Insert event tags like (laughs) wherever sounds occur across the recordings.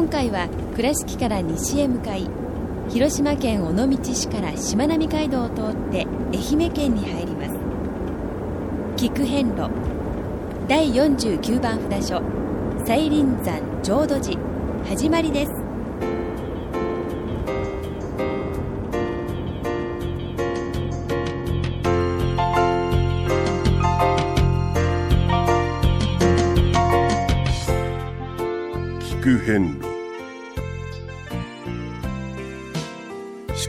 今回は倉敷から西へ向かい広島県尾道市からしまなみ海道を通って愛媛県に入ります。菊遍路第49番札所西林山浄土寺始まりです。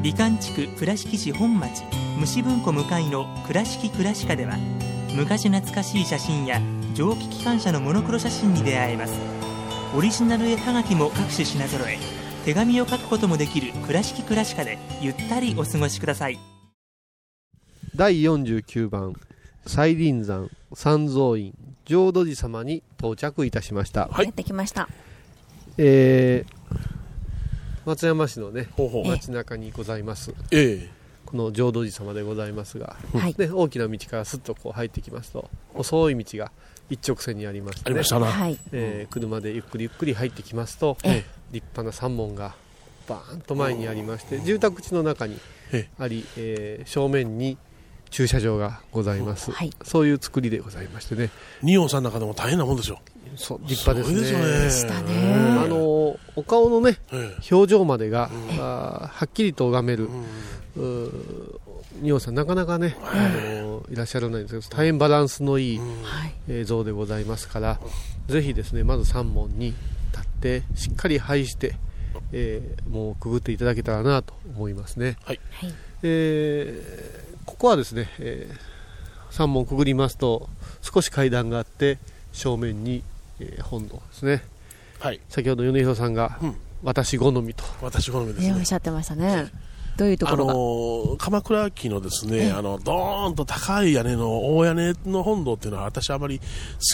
美観地区倉敷市本町虫文庫向かいの「倉敷倉歯科」では昔懐かしい写真や蒸気機関車のモノクロ写真に出会えます。オリジナル絵はがきも各種品揃え手紙を書くこともできる「倉敷倉歯科」でゆったりお過ごしください。第49番西林山三蔵院浄土寺様に到着いたしました、やってきました。えー松山市のねほうほう。街中にございます。えこの浄土寺様でございますが、はい。ね、大きな道からすっとこう入ってきますと細い道が一直線にありまして、ね。ありましたな、はい。えー車でゆっくりゆっくり入ってきますと、え立派な山門がバーンと前にありまして住宅地の中にえあり、えー正面に駐車場がございます、はい。そういう作りでございましてね。二葉さんの中でも大変なもんですよ立派ですね。ね。あのお顔のねえ表情までが、あーはっきりと拝める、えうん仁王さんなかなかね、あのいらっしゃらないんですけど大変バランスのいいはい映像でございますからぜひですねまず三門に立ってしっかり拝して、えーもうくぐっていただけたらなと思いますね、はい。はいえーここはですね、えー三門くぐりますと少し階段があって正面に、えー本堂ですねはい。先ほど米広さんが、うん。私好みと。私好みですね。ねおっしゃってましたね。どういうところが、あのー鎌倉期のですね、あのドーンと高い屋根の大屋根の本堂っていうのは私あまり好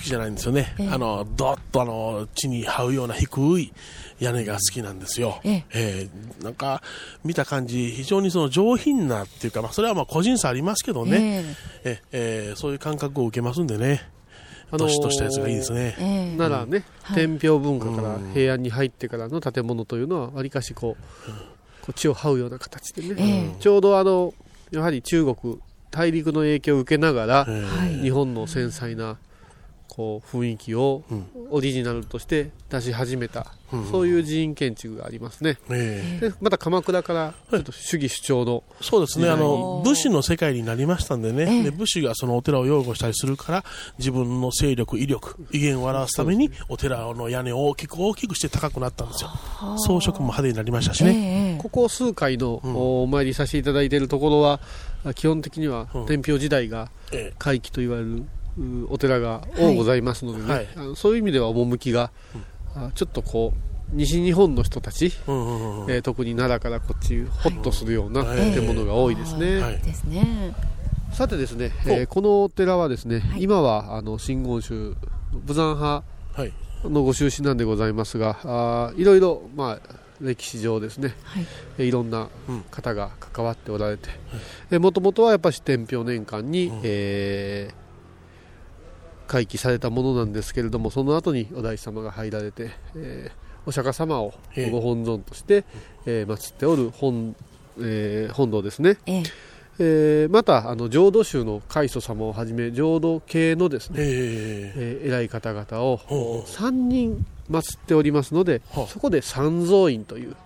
きじゃないんですよね、ええ。あのドッとあの地に這うような低い屋根が好きなんですよ、ええ。ええ。なんか見た感じ非常にその上品なっていうか、まあ、それはまあ個人差ありますけどね、えええそういう感覚を受けますんでねあのーどとしたやつがいいですね、ええ。え奈良ね、はい。天平文化からうん。平安に入ってからの建物というのはわりかしこう,、こう地を這うような形でね、えちょうどあのやはり中国大陸の影響を受けながら、日本の繊細なこう雰囲気をうん。オリジナルとして出し始めた、うん。そういう寺院建築がありますね、ええ。でまた鎌倉からちょっと主義主張の、そうですね、あの武士の世界になりましたんでね、ええ。で武士がそのお寺を擁護したりするから、自分の勢力、威力、威厳を表すために、お寺の屋根を大きく大きくして高くなったんですよ、装飾も派手になりましたしえね、えここ数回の、うん。おお参りさせていただいているところは基本的にはうん。天平時代がえ回帰と言われるうお寺が多ございますのでね、はい。あのそういう意味では趣が、あちょっとこう西日本の人たち、えうんうんうん。えー特に奈良からこっちホッとするようなはい。建物が多いですね、はい。ですね。さてですね、えーこのお寺はですね、はい。今はあの真言宗武山派はい。のご出身なんでございますがあーいろいろ、まあ、歴史上ですね、はい。えいろんな方が関わっておられてもともとはやっぱし天平年間に、えー開基されたものなんですけれどもその後にお大師様が入られて、えーお釈迦様をええ。ご本尊として、えー祀っておる本,、えー本堂ですね、ええ。えーまたあの浄土宗の開祖様をはじめ浄土系のですね、ええー偉い方々をほう3人祀っておりますのではあそこで三蔵院という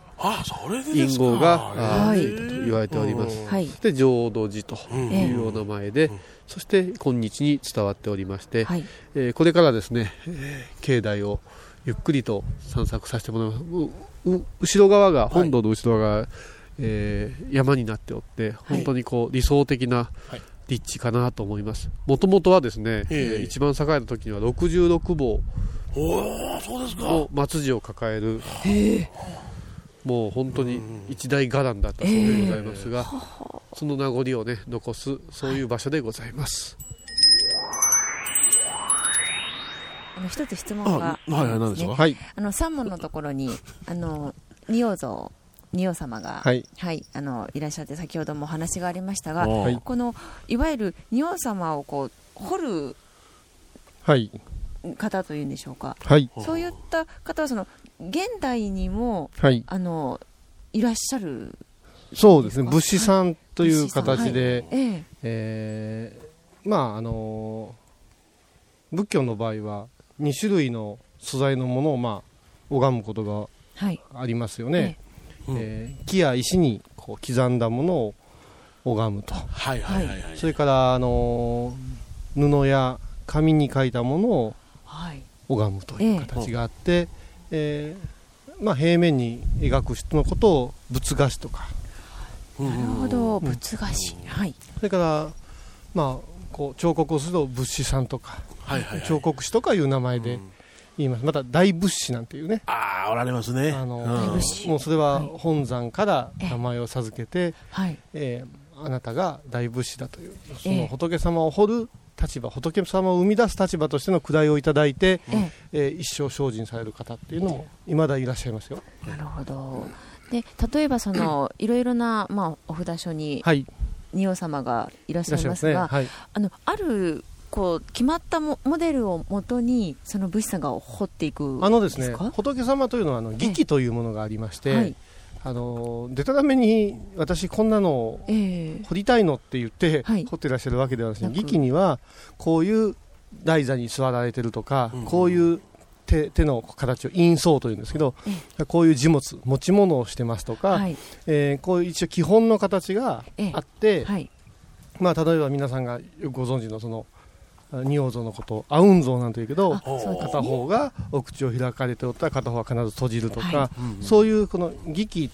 隠語がついたと言われております、はいで浄土寺というお名前で、そして今日に伝わっておりまして、はい。えーこれからですね、えー境内をゆっくりと散策させてもらいます後ろ側が本堂の後ろ側が、えー山になっておって本当にこう理想的なはい。立地かなと思います。もともとはですね、ええ。えー一番栄えた時には66房の末寺を抱える。もう本当に一大伽藍だったそうでございますが、その名残をね残すそういう場所でございます、あの一つ質問あがはいはい何ですかはい。あの三門のところにあの仁王像仁王様が、はいあのいらっしゃって先ほどもお話がありましたが、はい。このいわゆる仁王様をこう掘るはい。方というんでしょうか、はい。そういった方はその現代にもはい。あのいらっしゃるそうですね。物資さんという形で、ええ。えーまああのー仏教の場合は2種類の素材のものをまあ拝むことがはい。ありますよね、うんえー木や石にこう刻んだものを拝むと。はいはいはいはい。それから、あのー布や紙に書いたものをはい。拝むという形があって、えーまあ、平面に描く人のことを仏画師とかうんなるほど。仏画師はい。それから、まあ、こう彫刻をすると仏師さんとかはいはいはい。彫刻師とかいう名前で言います、また大仏師なんていうね。ああおられますね。あのうん。もうそれははい。本山から名前を授けて、はい。えーあなたが大仏師だというそえ。えの仏様を掘る立場仏様を生み出す立場としての位をいただいて、ええ。ー一生精進される方っていうのもいまだいらっしゃいますよ。えなるほどで例えばそのいろいろな、まあ、お札所にはい。い仁王様がいらっしゃいいますすね。はい。あのあるこう決まったモモデルをもとにその仏師さんが掘っていくあのですねか仏様というのはあの儀器というものがありまして、はい。あのでたらめに私こんなのをええ。掘りたいのって言って、はい。掘ってらっしゃるわけではなく。て儀器にはこういう台座に座られてるとか、うん。こういう手手の形を陰相というんですけど、こういう事物持ち物をしてますとか、はい。えーこういう一応基本の形があって、はい。まあ、例えば皆さんがよくご存知のそのあ仁王像のことを阿雲像なんていうけどね。片方がお口を開かれておったら片方は必ず閉じるとか、はうん。そういうこの儀器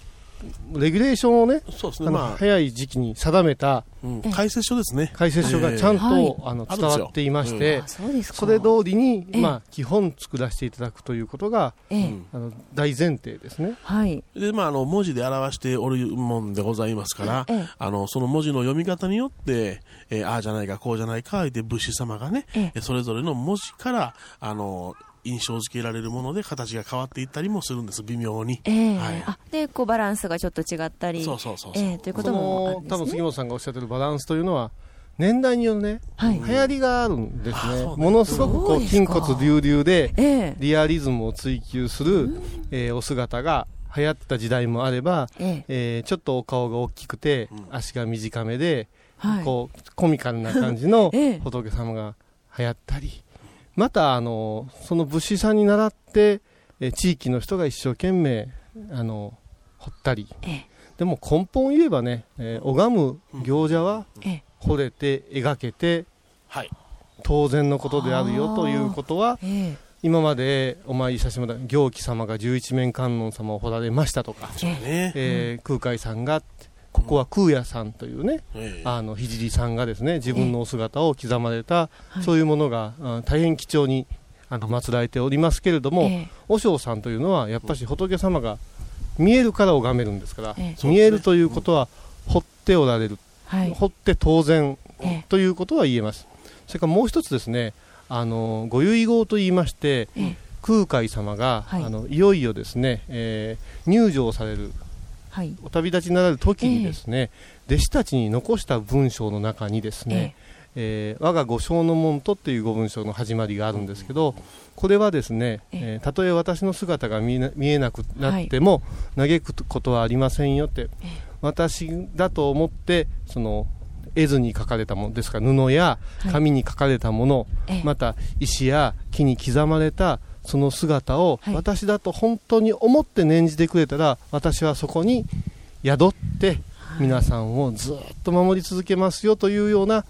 レギュレーションをねそうですあ。のねま早い時期に定めたあうん。解説書ですね。解説書がちゃんと、はい。あの伝わっていまして、うですか。それ通りに、ええ。まあ、基本作らせていただくということがええ。うんあの大前提ですね。はい。でまあ、あの文字で表しておるもんでございますから、ええ。あのその文字の読み方によって、えーああじゃないかこうじゃないかで仏師様がね、え。ええそれぞれの文字からあの印象付けられるもので形が変わっていったりもするんです。微妙に、ええ。はい。あでこうバランスがちょっと違ったり。そうそうそうそう。ええということそもあるんですね。の多分杉本さんがおっしゃってるバランスというのは年代によるね、はい。流行りがあるんですね。うね。ものすごくこう筋骨隆々でええ。リアリズムを追求する、えーお姿が流行った時代もあれば、ええ。えーちょっとお顔が大きくて、うん。足が短めで、はい。こうコミカルな感じの (laughs) ええ。仏様が流行ったりまたあのその仏師さんに倣って、えー地域の人が一生懸命あの掘ったり。ええ。でも根本を言えばね、えー拝む行者はええ。掘れて描けてはい。当然のことであるよということはええ。今までお参りさせてもらった行基様が十一面観音様を掘られましたとか、ええ。ね。えー空海さんがここは空也さんというね、ええ。あの聖さんがですね自分のお姿を刻まれた、はいそういうものが、あ大変貴重にあの祀られておりますけれども、ええ。和尚さんというのはやっぱし仏様が見えるから拝めるんですから、ええ。見えるということは掘っておられる、はい。掘って当然ええ。ということは言えます。それからもう一つですねあのご遺言と言いまして、ええ。空海様が、はい、あのいよいよですね、えー、入場される、はい、お旅立ちになられる時にですね、えー、弟子たちに残した文章の中にですね、えー、えー、我が五章の門とっていうご文章の始まりがあるんですけど、これはですね、えー、たとえ私の姿が見えなくなっても、はい、嘆くことはありませんよって、私だと思ってその絵図に描かれたものですから布や紙に描かれたもの、はい、また石や木に刻まれたその姿を私だと本当に思って念じてくれたら私はそこに宿って皆さんをずっと守り続けますよというような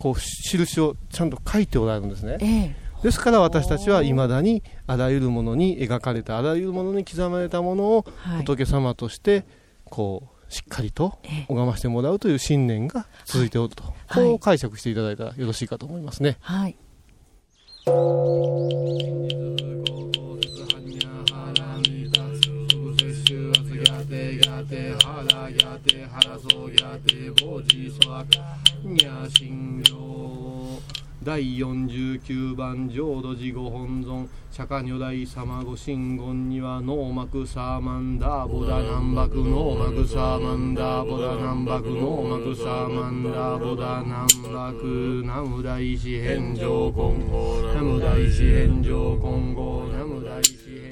こう印をちゃんと書いておられるんですね。ええ、ですから私たちはいまだにあらゆるものに描かれたあらゆるものに刻まれたものを仏様としてこうしっかりと拝ましてもらうという信念が続いておると、はい、こう解釈していただいたらよろしいかと思いますね。はいて腹やて腹そうやて坊じそらかにゃ心療第49番浄土寺ご本尊釈迦如来様ご神言にはノーマクサーマンダーボダナンバクノーマクサーマンダーボダナンバクノーマクサーマンダーボダナンバクナム大師返上今後ナム大師返上今後ナム大師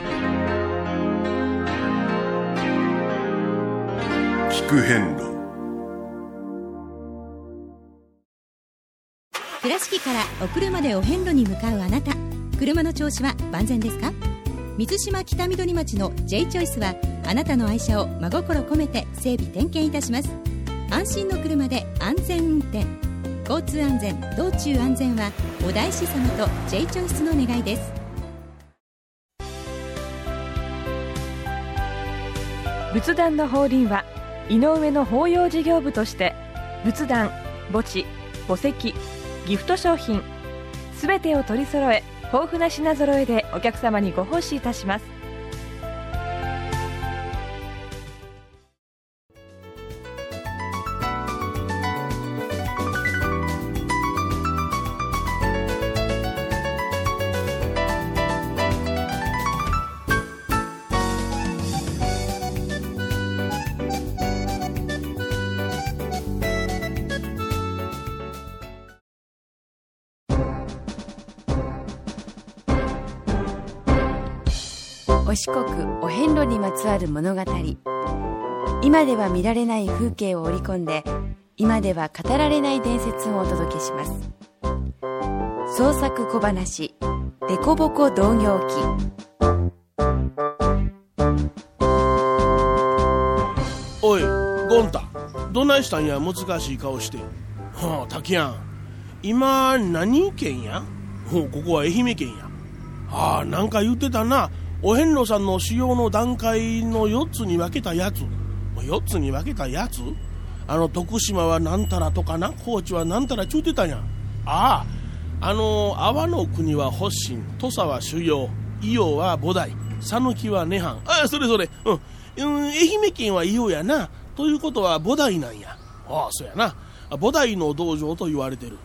聞く遍路。倉敷からお車でお遍路に向かうあなた。車の調子は万全ですか？水島北緑町の J チョイスはあなたの愛車を真心込めて整備点検いたします。安心の車で安全運転。交通安全道中安全はお大師様と J チョイスの願いです。仏壇の法輪は井上の法要事業部として仏壇墓地墓石ギフト商品すべてを取り揃え豊富な品揃えでお客様にご奉仕いたします。四国お遍路にまつわる物語。今では見られない風景を織り込んで今では語られない伝説をお届けします。創作小話「デコボコ同業記」おいゴンタどないしたんや難しい顔して。はあ滝やん。今何県や？ほうここは愛媛県や。ああなんか言ってたな。お遍路さんの使用の段階の4つに分けたやつ。4つに分けたやつ？あの徳島はなんたらとかな？高知はなんたらちゅうてたんや？ああ。あの阿波の国は発信。土佐は修行。伊予は菩提。讃岐は涅槃。ああそれそれ。うん、うん、愛媛県は伊予やな。ということは菩提なんや。ああそうやな。菩提の道場と言われてる。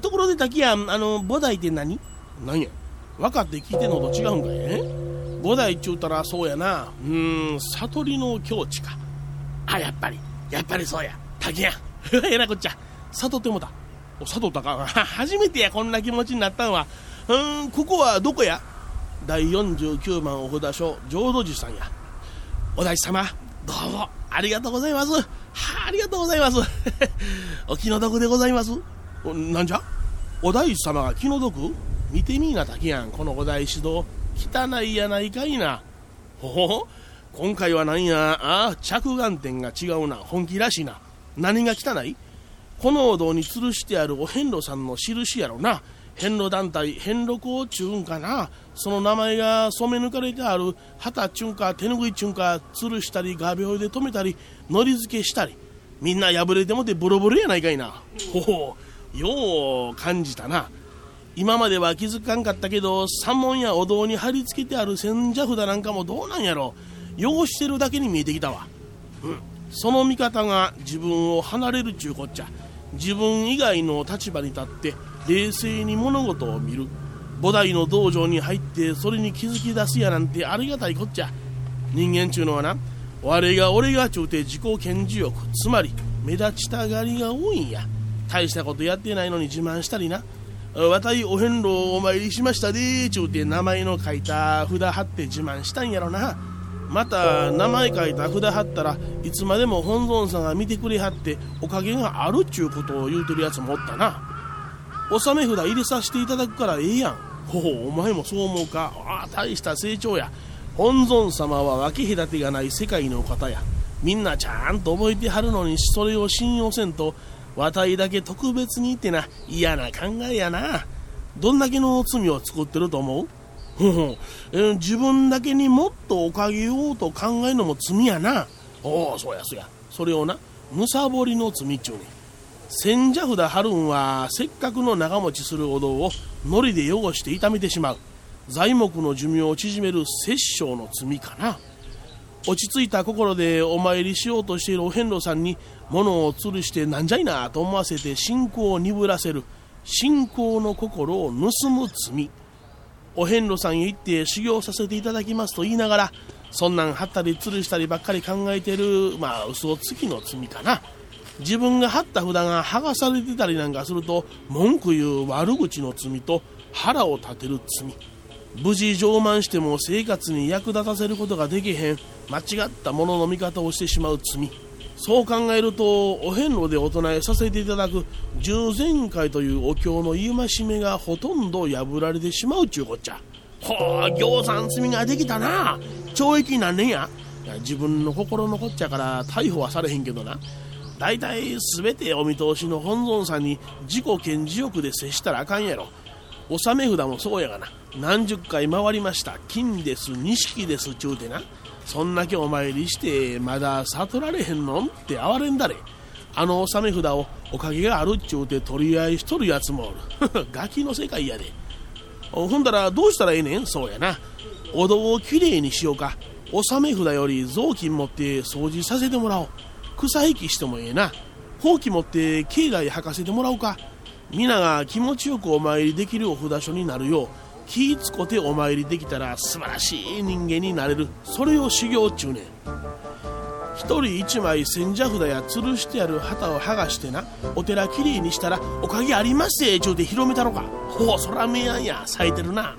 ところで滝やあの菩提って何？何や？分かって聞いてんのと違うんかい？え？五代っちゅうたらそうやな。うん悟りの境地か。あやっぱり。やっぱりそうや。滝やん。(laughs) えらこっちゃ。悟ってもた。お悟ったか。(laughs) 初めてやこんな気持ちになったんは。うんここはどこや？第49番お札所浄土寺さんや。お大師様どうも。ありがとうございます。はありがとうございます。(laughs) お気の毒でございます。なんじゃ？お大師様が気の毒？見てみいな滝やん。このお大師堂。汚いやないかいな。ほほ今回は何や、ああ、着眼点が違うな。本気らしいな。何が汚い？このお堂に吊るしてあるお遍路さんの印やろな。遍路団体、遍路校ちゅうんかな。その名前が染め抜かれてある旗ちゅんか手ぬぐいちゅんか吊るしたり画鋲で留めたり、のり付けしたり。みんな破れてもてボロボロやないかいな。ほほよう感じたな。今までは気づかんかったけど山門やお堂に貼り付けてある千社札なんかもどうなんやろ。汚してるだけに見えてきたわ、うん、その見方が自分を離れるちゅうこっちゃ。自分以外の立場に立って冷静に物事を見る。菩提の道場に入ってそれに気づき出すやなんてありがたいこっちゃ。人間ちゅうのはな我が俺がちゅうて自己顕示欲。つまり目立ちたがりが多いんや。大したことやってないのに自慢したりな。わたいお遍路をお参りしましたでちゅうて名前の書いた札貼って自慢したんやろな。また名前書いた札貼ったらいつまでも本尊さんが見てくれはっておかげがあるっちゅうことを言うてるやつもおったな。納め札入れさせていただくからええやん。ほほお前もそう思うか。ああ大した成長や。本尊様は分け隔てがない世界の方やみんなちゃんと覚えてはるのにそれを信用せんとわたいだけ特別にってな嫌な考えやな。どんだけの罪を作ってると思う？え自分だけにもっとおかげようと考えるのも罪やな。おおそうやそうや。それをなむさぼりの罪っちゅうね千社札貼るんはせっかくの長持ちするお堂を糊で汚して傷めてしまう。材木の寿命を縮める殺生の罪かな。落ち着いた心でお参りしようとしているお遍路さんに物を吊るしてなんじゃいなと思わせて信仰を鈍らせる信仰の心を盗む罪。お遍路さんへ行って修行させていただきますと言いながらそんなん貼ったり吊るしたりばっかり考えてるまあ嘘つきの罪かな。自分が貼った札が剥がされてたりなんかすると文句言う悪口の罪と腹を立てる罪。無事上満しても生活に役立たせることができへん。間違ったものの見方をしてしまう罪。そう考えるとお遍路でお唱えさせていただく十全会というお経の戒めがほとんど破られてしまうちゅうこっちゃ。ほう行さん罪ができたな。懲役何年や自分の心のこっちゃから逮捕はされへんけどな。大体全てお見通しの本尊さんに自己顕示欲で接したらあかんやろ。納め札もそうやがな。何十回回りました。金です錦ですちゅうてな。そんだけお参りしてまだ悟られへんのんって哀れんだれ。あの納め札をおかげがあるっちゅうて取り合いしとるやつもおる。(laughs) ガキの世界やで。ほんだらどうしたらええねん？そうやな。お堂をきれいにしようか。納め札より雑巾持って掃除させてもらおう。草引きしてもええな。ほうき持って境内履かせてもらおうか。皆が気持ちよくお参りできるお札所になるよう気ぃつこてお参りできたら素晴らしい人間になれる。それを修行っちゅうね。ん一人一枚千社札や吊るしてある旗を剥がしてなお寺きれいにしたらおかげありますえちゅうて広めたのか。ほうそらめやんや。咲いてるな。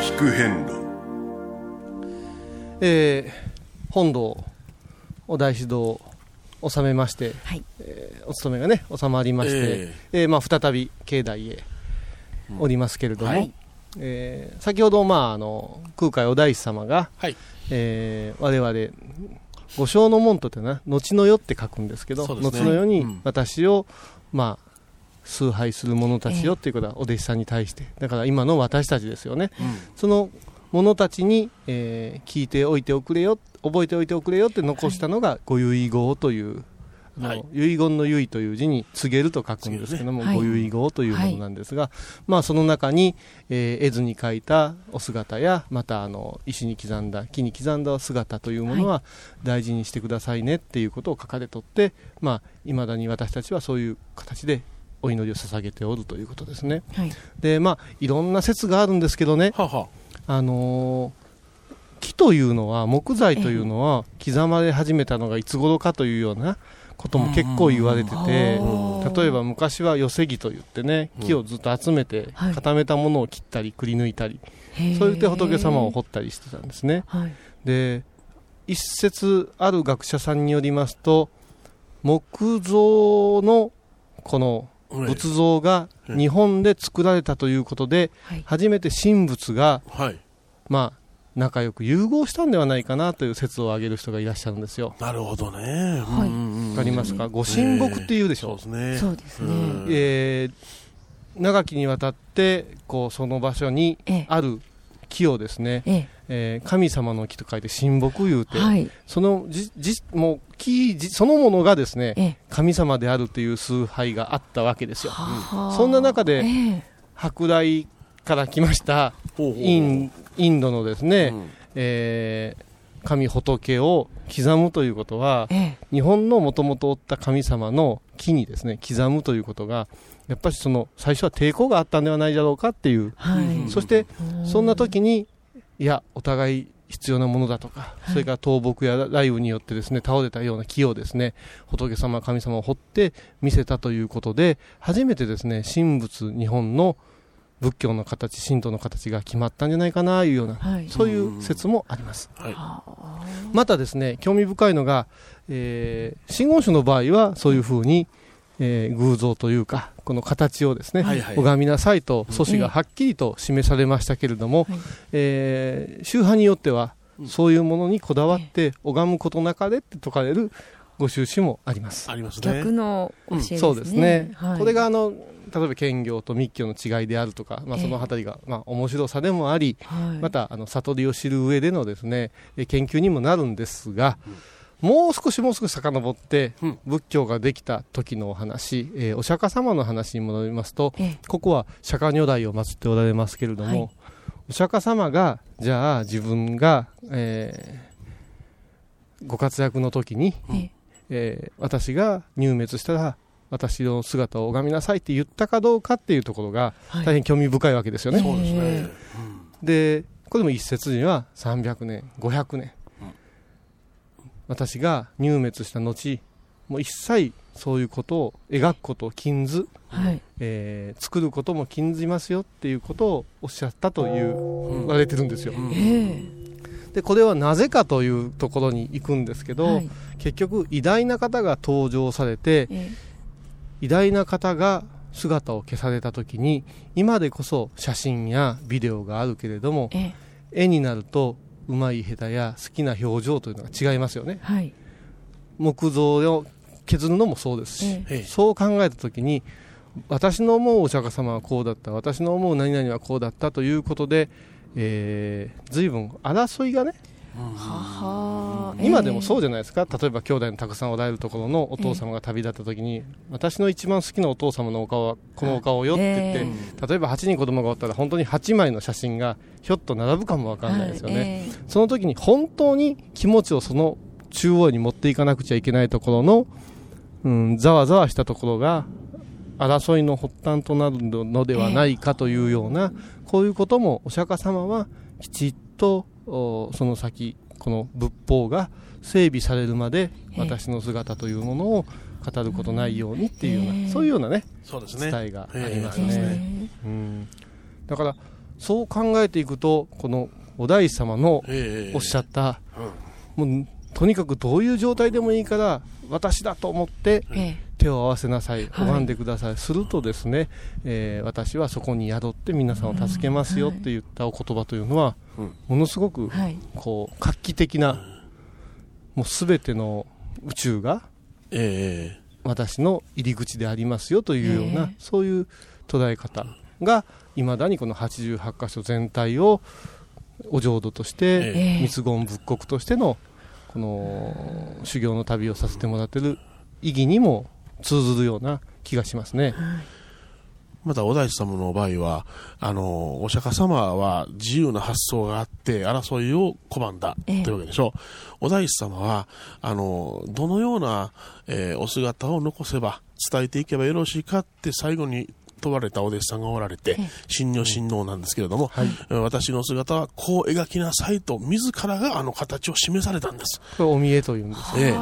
聞く遍路えー、本堂お大師堂を収めまして、はい、えー、お勤めがね収まりまして、えー、えー、まあ、再び境内へおりますけれども、うんはい、えー、先ほど、まあ、あの空海お大師様が、はい、えー、我々五正の門とってな後の世って書くんですけど、ね、後の世に私を、うん、まあ崇拝する者たちよっていうことはお弟子さんに対して。だから今の私たちですよね、うん、その者たちに、えー、聞いておいておくれよ覚えておいておくれよって残したのがご遺言という、はい、遺言の遺という字に告げると書くんですけども、ね、ご遺言というものなんですが、はい、まあ、その中に、えー、絵図に描いたお姿やまたあの石に刻んだ木に刻んだ姿というものは大事にしてくださいねっていうことを書かれとっていまあ、未だに私たちはそういう形でお祈りを捧げておるということですね。はい、でまあいろんな説があるんですけどね。ははあ。のー、木というのは木材というのは刻まれ始めたのがいつ頃かというようなことも結構言われてて例えば昔は寄せ木といってね木をずっと集めて固めたものを切ったりくり抜いたり、そう言って仏様を彫ったりしてたんですね。で一説ある学者さんによりますと木造のこの仏像が日本で作られたということで、初めて神仏が、まあ、仲良く融合したんではないかなという説を挙げる人がいらっしゃるんですよ。なるほどね。はい。わかりますか？ご神木っていうでしょ？そうね。そうですね。えー、長きにわたってこうその場所にある木をですね、ええ。えー、神様の木と書いて神木言うて、はい、そのじじもう木そのものがですね、え神様であるという崇拝があったわけですよ。そんな中で、え、舶来から来ましたインインドのですね、うん、えー、神仏を刻むということは、ええ、日本のもともとおった神様の木にですね刻むということがやっぱりその最初は抵抗があったんではないだろうかっていう、はい、そしてそんな時にいやお互い必要なものだとか、はい、それから倒木や雷雨によってですね倒れたような木をですね仏様神様を掘って見せたということで初めてですね神仏日本の仏教の形神道の形が決まったんじゃないかなというような、はい、そういう説もあります、はい、またですね興味深いのが、えー、真言宗の場合はそういうふうに、えー、偶像というかこの形をですね、はいはい、拝みなさいと祖師がはっきりと示されましたけれども、えー、宗派によってはそういうものにこだわって拝むことなかれって説かれるご収支もあります。ありますね。逆の教えですね。そうですね。はい、これがあの例えば兼業と密教の違いであるとか、まあ、そのあたりが、まあ、面白さでもあり、またあの悟りを知る上でのですね研究にもなるんですが、もう少しもう少し遡って、仏教ができた時のお話、えー、お釈迦様の話に戻りますと、ここは釈迦如来を祀っておられますけれども、はい、お釈迦様がじゃあ自分が、えー、ご活躍の時に、えー、私が入滅したら私の姿を拝みなさいって言ったかどうかっていうところが大変興味深いわけですよね。そうですね、でこれも一説には300年500年、うん、私が入滅した後もう一切そういうことを描くことを禁ず、はい、えー、作ることも禁じますよっていうことをおっしゃったという言われてるんですよ。でこれはなぜかというところに行くんですけど、はい、結局偉大な方が登場されて、えー偉大な方が姿を消された時に今でこそ写真やビデオがあるけれども絵になるとうまい下手や好きな表情というのが違いますよね、はい、木造を削るのもそうですし、え。そう考えた時に私の思うお釈迦様はこうだった私の思う何々はこうだったということで、えー、随分争いがね今でもそうじゃないですか？例えば兄弟のたくさんおられるところのお父様が旅立った時に、私の一番好きなお父様のお顔はこのお顔よって言って、えー、例えば8人子供がおったら本当に8枚の写真がひょっと並ぶかもわかんないですよね、その時に本当に気持ちをその中央に持っていかなくちゃいけないところの、うん、ざわざわしたところが争いの発端となるのではないかというような、えー、こういうこともお釈迦様はきちっとその先この仏法が整備されるまで私の姿というものを語ることないようにっていうような、そういうようなねそうですね。伝えがありますね、うん、だからそう考えていくとこのお大師様のおっしゃった、もうとにかくどういう状態でもいいから私だと思って手を合わせなさい、拝んでください、するとですね、えー、私はそこに宿って皆さんを助けますよって言ったお言葉というのは、ものすごくこう画期的な、もうすべての宇宙が、えー、私の入り口でありますよというような、えー、そういう捉え方がいまだにこの88箇所全体をお浄土として、密言仏国としてのこの修行の旅をさせてもらってる意義にも通ずるような気がしますね。また、お大師様の場合は、あの、お釈迦様は自由な発想があって、争いを拒んだというわけでしょう。ええ、お大師様は、あの、どのような、えー、お姿を残せば、伝えていけばよろしいかって最後に問われたお弟子さんがおられて、神女神王なんですけれども、はい、私の姿はこう描きなさいと、自らがあの形を示されたんです。これお見えというんですね。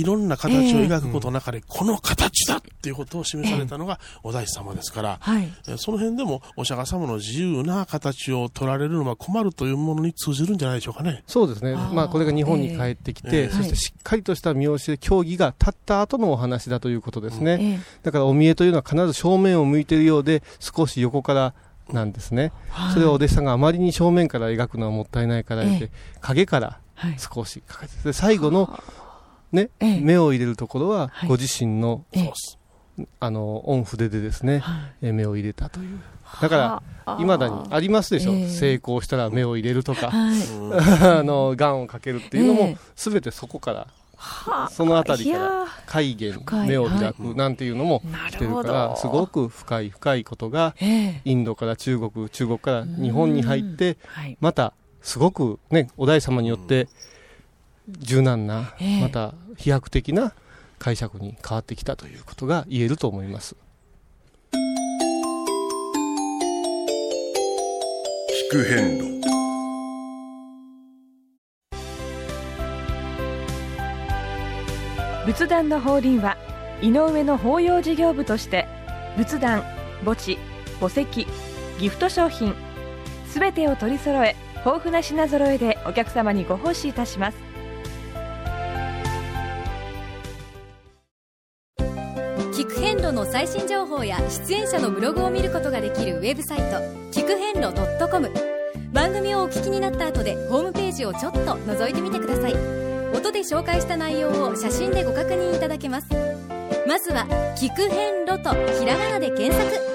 ええいろんな形を描くことの中で、この形だっていうことを示されたのがお大師様ですから、はい、その辺でもお釈迦様の自由な形を取られるのは困るというものに通じるんじゃないでしょうかね。そうですね。まあ、これが日本に帰ってきて、そしてしっかりとした見教え、競技が立った後のお話だということですね。だからお見えというのは必ず正面を向いているようで、少し横からなんですね、はい、それをお弟子さんがあまりに正面から描くのはもったいないからて、影から少しかけて、で最後のね、ええ、目を入れるところは、ご自身の、はい、あの、オン筆でですね、はい、目を入れたという。だから、いまだにありますでしょ、えー、成功したら目を入れるとか、はい、(laughs) あの、がんをかけるっていうのも、すべてそこからその辺りから海源目を開くなんていうのも来てるから、すごく深い深いことがインドから中国中国から日本に入って、またすごくねお大様によって柔軟な、また飛躍的な解釈に変わってきたということが言えると思います。聞く変路仏壇の法輪は井上の法要事業部として仏壇墓地墓石ギフト商品すべてを取り揃え豊富な品揃えでお客様にご奉仕いたします最新情報や出演者のブログを見ることができるウェブサイト聞く遍路 .com 番組をお聞きになった後でホームページをちょっと覗いてみてください。音で紹介した内容を写真でご確認いただけます。まずは「聞く遍路」とひらがなで検索。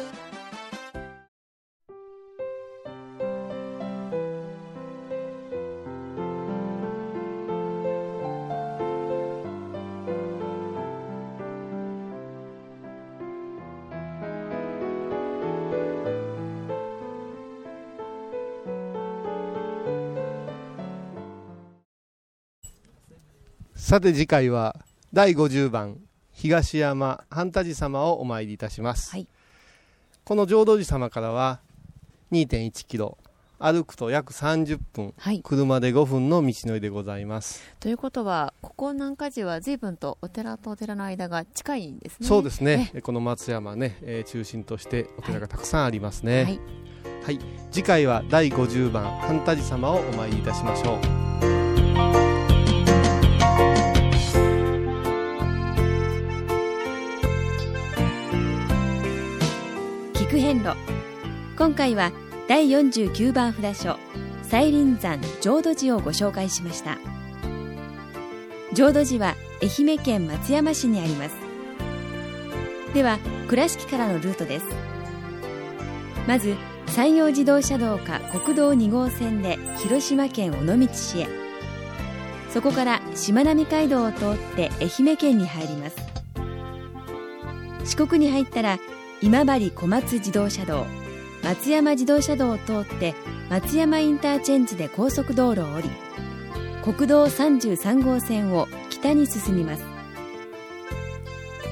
さて次回は第50番東山半田寺様をお参りいたします、はい、この浄土寺様からは2.1キロ歩くと約30分、はい、車で5分の道のりでございます。ということはここ南下寺は随分とお寺とお寺の間が近いんですね。そうですね。この松山ね、えー、中心としてお寺がたくさんありますね、はい、はい、次回は第50番半田寺様をお参りいたしましょう聞遍路。今回は第49番札所西林山浄土寺をご紹介しました。浄土寺は愛媛県松山市にあります。では倉敷からのルートです。まず山陽自動車道か国道2号線で広島県尾道市へ。そこからしまなみ海道を通って愛媛県に入ります。四国に入ったら今治小松自動車道。松山自動車道を通って松山インターチェンジで高速道路を降り国道33号線を北に進みます。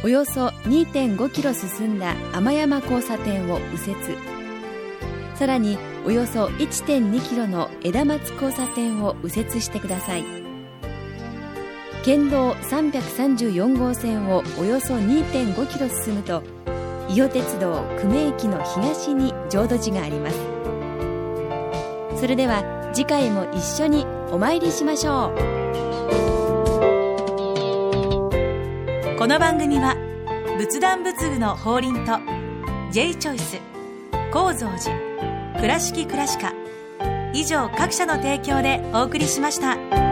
およそ2.5キロ進んだ天山交差点を右折。さらにおよそ1.2キロの枝松交差点を右折してください。県道334号線をおよそ2.5キロ進むと伊予鉄道久米駅の東に浄土寺がありますそれでは次回も一緒にお参りしましょうこの番組は仏壇仏具の法輪と J チョイス構造寺倉敷倉歯科以上各社の提供でお送りしました。